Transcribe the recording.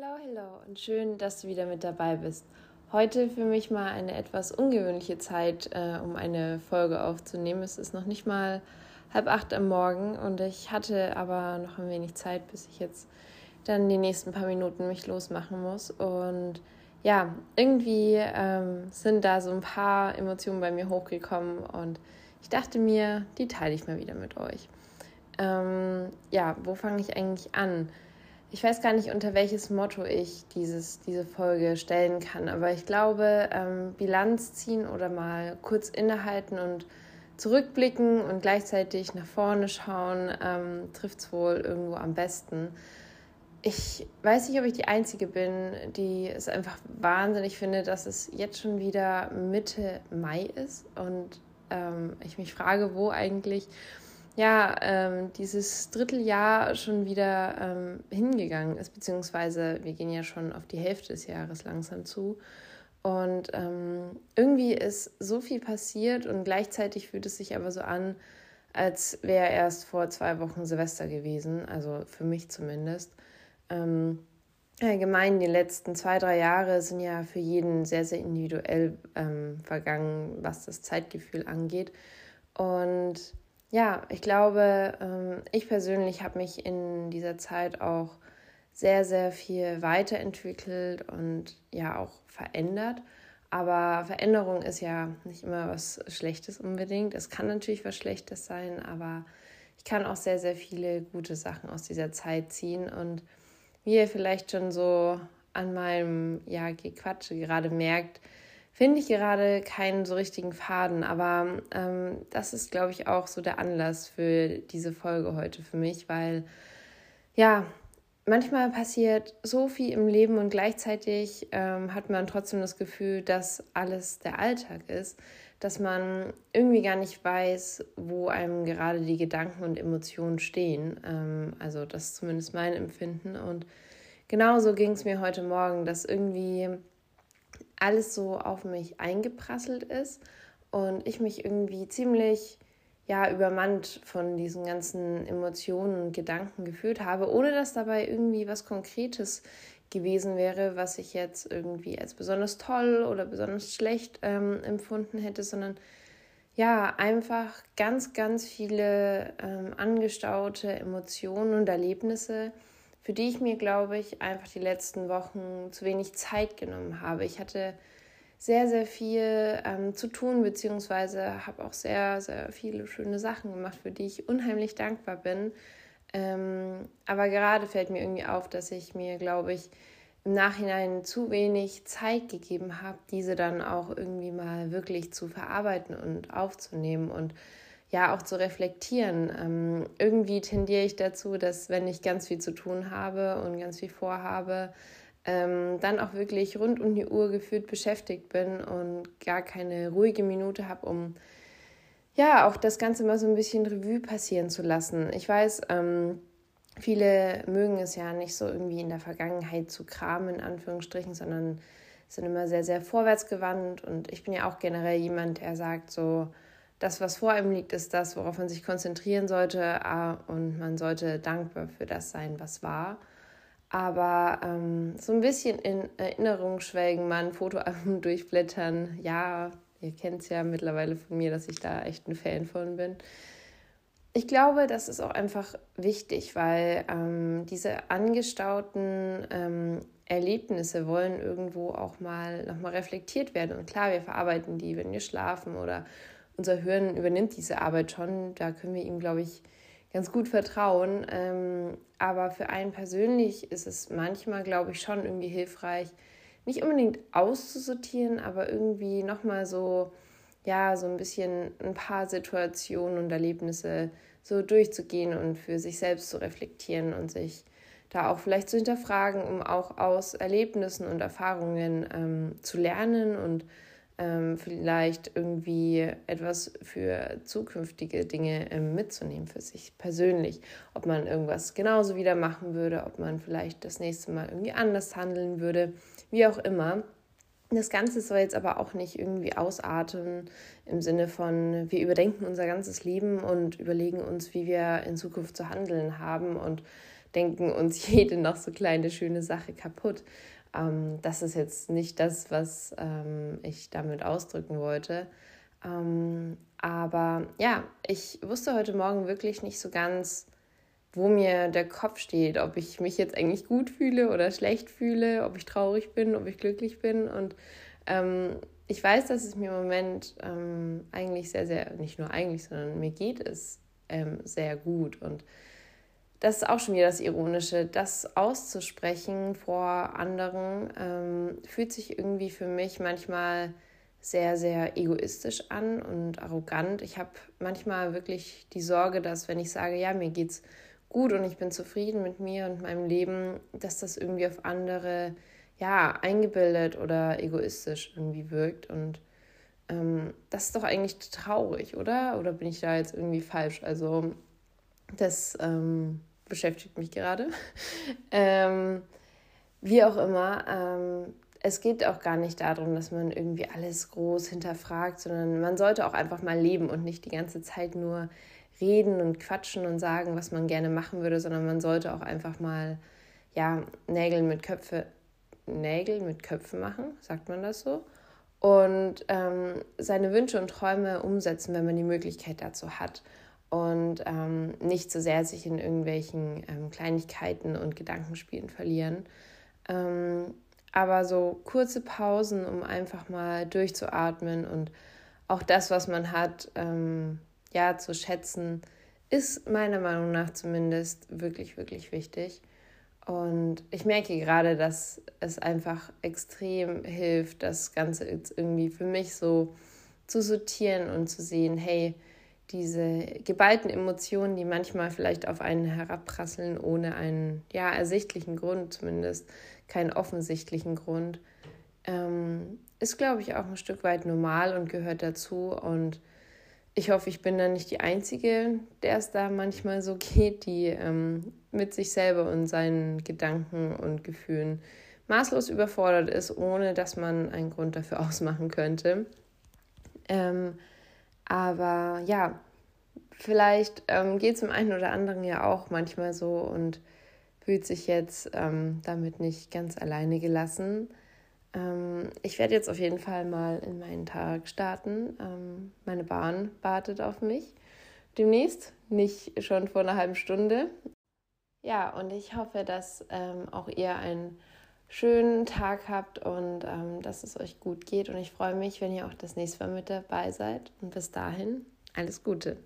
Hallo, hallo und schön, dass du wieder mit dabei bist. Heute für mich mal eine etwas ungewöhnliche Zeit, äh, um eine Folge aufzunehmen. Es ist noch nicht mal halb acht am Morgen und ich hatte aber noch ein wenig Zeit, bis ich jetzt dann die nächsten paar Minuten mich losmachen muss. Und ja, irgendwie ähm, sind da so ein paar Emotionen bei mir hochgekommen und ich dachte mir, die teile ich mal wieder mit euch. Ähm, ja, wo fange ich eigentlich an? Ich weiß gar nicht, unter welches Motto ich dieses, diese Folge stellen kann, aber ich glaube, ähm, Bilanz ziehen oder mal kurz innehalten und zurückblicken und gleichzeitig nach vorne schauen, ähm, trifft es wohl irgendwo am besten. Ich weiß nicht, ob ich die Einzige bin, die es einfach wahnsinnig finde, dass es jetzt schon wieder Mitte Mai ist und ähm, ich mich frage, wo eigentlich ja, ähm, dieses Dritteljahr schon wieder ähm, hingegangen ist, beziehungsweise wir gehen ja schon auf die Hälfte des Jahres langsam zu. Und ähm, irgendwie ist so viel passiert und gleichzeitig fühlt es sich aber so an, als wäre erst vor zwei Wochen Silvester gewesen, also für mich zumindest. Ähm, allgemein, die letzten zwei, drei Jahre sind ja für jeden sehr, sehr individuell ähm, vergangen, was das Zeitgefühl angeht. Und ja, ich glaube, ähm, ich persönlich habe mich in dieser Zeit auch sehr, sehr viel weiterentwickelt und ja auch verändert. Aber Veränderung ist ja nicht immer was Schlechtes unbedingt. Es kann natürlich was Schlechtes sein, aber ich kann auch sehr, sehr viele gute Sachen aus dieser Zeit ziehen. Und wie ihr vielleicht schon so an meinem ja, Gequatsche gerade merkt, finde ich gerade keinen so richtigen Faden, aber ähm, das ist, glaube ich, auch so der Anlass für diese Folge heute für mich, weil ja, manchmal passiert so viel im Leben und gleichzeitig ähm, hat man trotzdem das Gefühl, dass alles der Alltag ist, dass man irgendwie gar nicht weiß, wo einem gerade die Gedanken und Emotionen stehen. Ähm, also das ist zumindest mein Empfinden und genauso ging es mir heute Morgen, dass irgendwie alles so auf mich eingeprasselt ist und ich mich irgendwie ziemlich ja übermannt von diesen ganzen Emotionen und Gedanken gefühlt habe, ohne dass dabei irgendwie was Konkretes gewesen wäre, was ich jetzt irgendwie als besonders toll oder besonders schlecht ähm, empfunden hätte, sondern ja, einfach ganz, ganz viele ähm, angestaute Emotionen und Erlebnisse, für die ich mir, glaube ich, einfach die letzten Wochen zu wenig Zeit genommen habe. Ich hatte sehr, sehr viel ähm, zu tun, beziehungsweise habe auch sehr, sehr viele schöne Sachen gemacht, für die ich unheimlich dankbar bin. Ähm, aber gerade fällt mir irgendwie auf, dass ich mir, glaube ich, im Nachhinein zu wenig Zeit gegeben habe, diese dann auch irgendwie mal wirklich zu verarbeiten und aufzunehmen und ja auch zu reflektieren. Ähm, irgendwie tendiere ich dazu, dass wenn ich ganz viel zu tun habe und ganz viel vorhabe, ähm, dann auch wirklich rund um die Uhr gefühlt beschäftigt bin und gar keine ruhige Minute habe, um ja auch das Ganze mal so ein bisschen Revue passieren zu lassen. Ich weiß, ähm, viele mögen es ja nicht so irgendwie in der Vergangenheit zu kramen, in Anführungsstrichen, sondern sind immer sehr, sehr vorwärtsgewandt. Und ich bin ja auch generell jemand, der sagt so, das, was vor einem liegt, ist das, worauf man sich konzentrieren sollte ah, und man sollte dankbar für das sein, was war. Aber ähm, so ein bisschen in Erinnerung schwelgen, mal ein Fotoalbum durchblättern, ja, ihr kennt es ja mittlerweile von mir, dass ich da echt ein Fan von bin. Ich glaube, das ist auch einfach wichtig, weil ähm, diese angestauten ähm, Erlebnisse wollen irgendwo auch mal nochmal reflektiert werden. Und klar, wir verarbeiten die, wenn wir schlafen oder unser Hirn übernimmt diese Arbeit schon. Da können wir ihm, glaube ich, ganz gut vertrauen. Ähm, aber für einen persönlich ist es manchmal, glaube ich, schon irgendwie hilfreich, nicht unbedingt auszusortieren, aber irgendwie nochmal so, ja, so ein bisschen ein paar Situationen und Erlebnisse so durchzugehen und für sich selbst zu reflektieren und sich da auch vielleicht zu hinterfragen, um auch aus Erlebnissen und Erfahrungen ähm, zu lernen und ähm, vielleicht irgendwie etwas für zukünftige Dinge ähm, mitzunehmen für sich persönlich. Ob man irgendwas genauso wieder machen würde, ob man vielleicht das nächste Mal irgendwie anders handeln würde, wie auch immer. Das Ganze soll jetzt aber auch nicht irgendwie ausarten im Sinne von, wir überdenken unser ganzes Leben und überlegen uns, wie wir in Zukunft zu handeln haben und denken uns jede noch so kleine schöne Sache kaputt. Ähm, das ist jetzt nicht das, was ähm, ich damit ausdrücken wollte. Ähm, aber ja, ich wusste heute Morgen wirklich nicht so ganz, wo mir der Kopf steht, ob ich mich jetzt eigentlich gut fühle oder schlecht fühle, ob ich traurig bin, ob ich glücklich bin. Und ähm, ich weiß, dass es mir im Moment ähm, eigentlich sehr, sehr, nicht nur eigentlich, sondern mir geht es ähm, sehr gut. Und das ist auch schon wieder das Ironische, das auszusprechen vor anderen, ähm, fühlt sich irgendwie für mich manchmal sehr, sehr egoistisch an und arrogant. Ich habe manchmal wirklich die Sorge, dass wenn ich sage, ja, mir geht's gut und ich bin zufrieden mit mir und meinem Leben, dass das irgendwie auf andere ja eingebildet oder egoistisch irgendwie wirkt und ähm, das ist doch eigentlich traurig, oder? Oder bin ich da jetzt irgendwie falsch? Also das ähm, beschäftigt mich gerade. ähm, wie auch immer, ähm, es geht auch gar nicht darum, dass man irgendwie alles groß hinterfragt, sondern man sollte auch einfach mal leben und nicht die ganze Zeit nur reden und quatschen und sagen, was man gerne machen würde, sondern man sollte auch einfach mal ja, Nägel mit Köpfe, Nägel mit Köpfen machen, sagt man das so? Und ähm, seine Wünsche und Träume umsetzen, wenn man die Möglichkeit dazu hat. Und ähm, nicht so sehr sich in irgendwelchen ähm, Kleinigkeiten und Gedankenspielen verlieren. Ähm, aber so kurze Pausen, um einfach mal durchzuatmen und auch das, was man hat, ähm, ja, zu schätzen, ist meiner Meinung nach zumindest wirklich, wirklich wichtig. Und ich merke gerade, dass es einfach extrem hilft, das Ganze jetzt irgendwie für mich so zu sortieren und zu sehen, hey, diese geballten Emotionen, die manchmal vielleicht auf einen herabprasseln, ohne einen ja, ersichtlichen Grund zumindest, keinen offensichtlichen Grund, ähm, ist, glaube ich, auch ein Stück weit normal und gehört dazu. Und ich hoffe, ich bin da nicht die Einzige, der es da manchmal so geht, die ähm, mit sich selber und seinen Gedanken und Gefühlen maßlos überfordert ist, ohne dass man einen Grund dafür ausmachen könnte. Ähm, aber ja, vielleicht ähm, geht es dem einen oder anderen ja auch manchmal so und fühlt sich jetzt ähm, damit nicht ganz alleine gelassen. Ähm, ich werde jetzt auf jeden Fall mal in meinen Tag starten. Ähm, meine Bahn wartet auf mich demnächst, nicht schon vor einer halben Stunde. Ja, und ich hoffe, dass ähm, auch ihr einen schönen Tag habt und ähm, dass es euch gut geht. Und ich freue mich, wenn ihr auch das nächste Mal mit dabei seid. Und bis dahin, alles Gute.